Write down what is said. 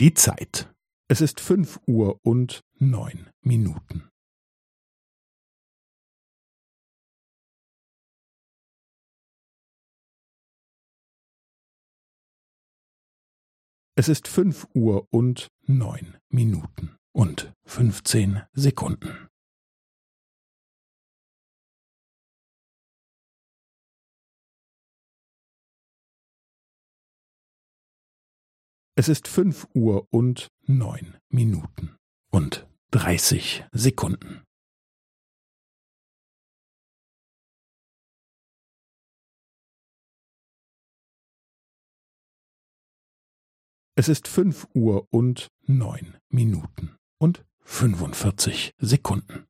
Die Zeit. Es ist fünf Uhr und neun Minuten. Es ist fünf Uhr und neun Minuten und fünfzehn Sekunden. Es ist fünf Uhr und neun Minuten und dreißig Sekunden. Es ist fünf Uhr und neun Minuten und fünfundvierzig Sekunden.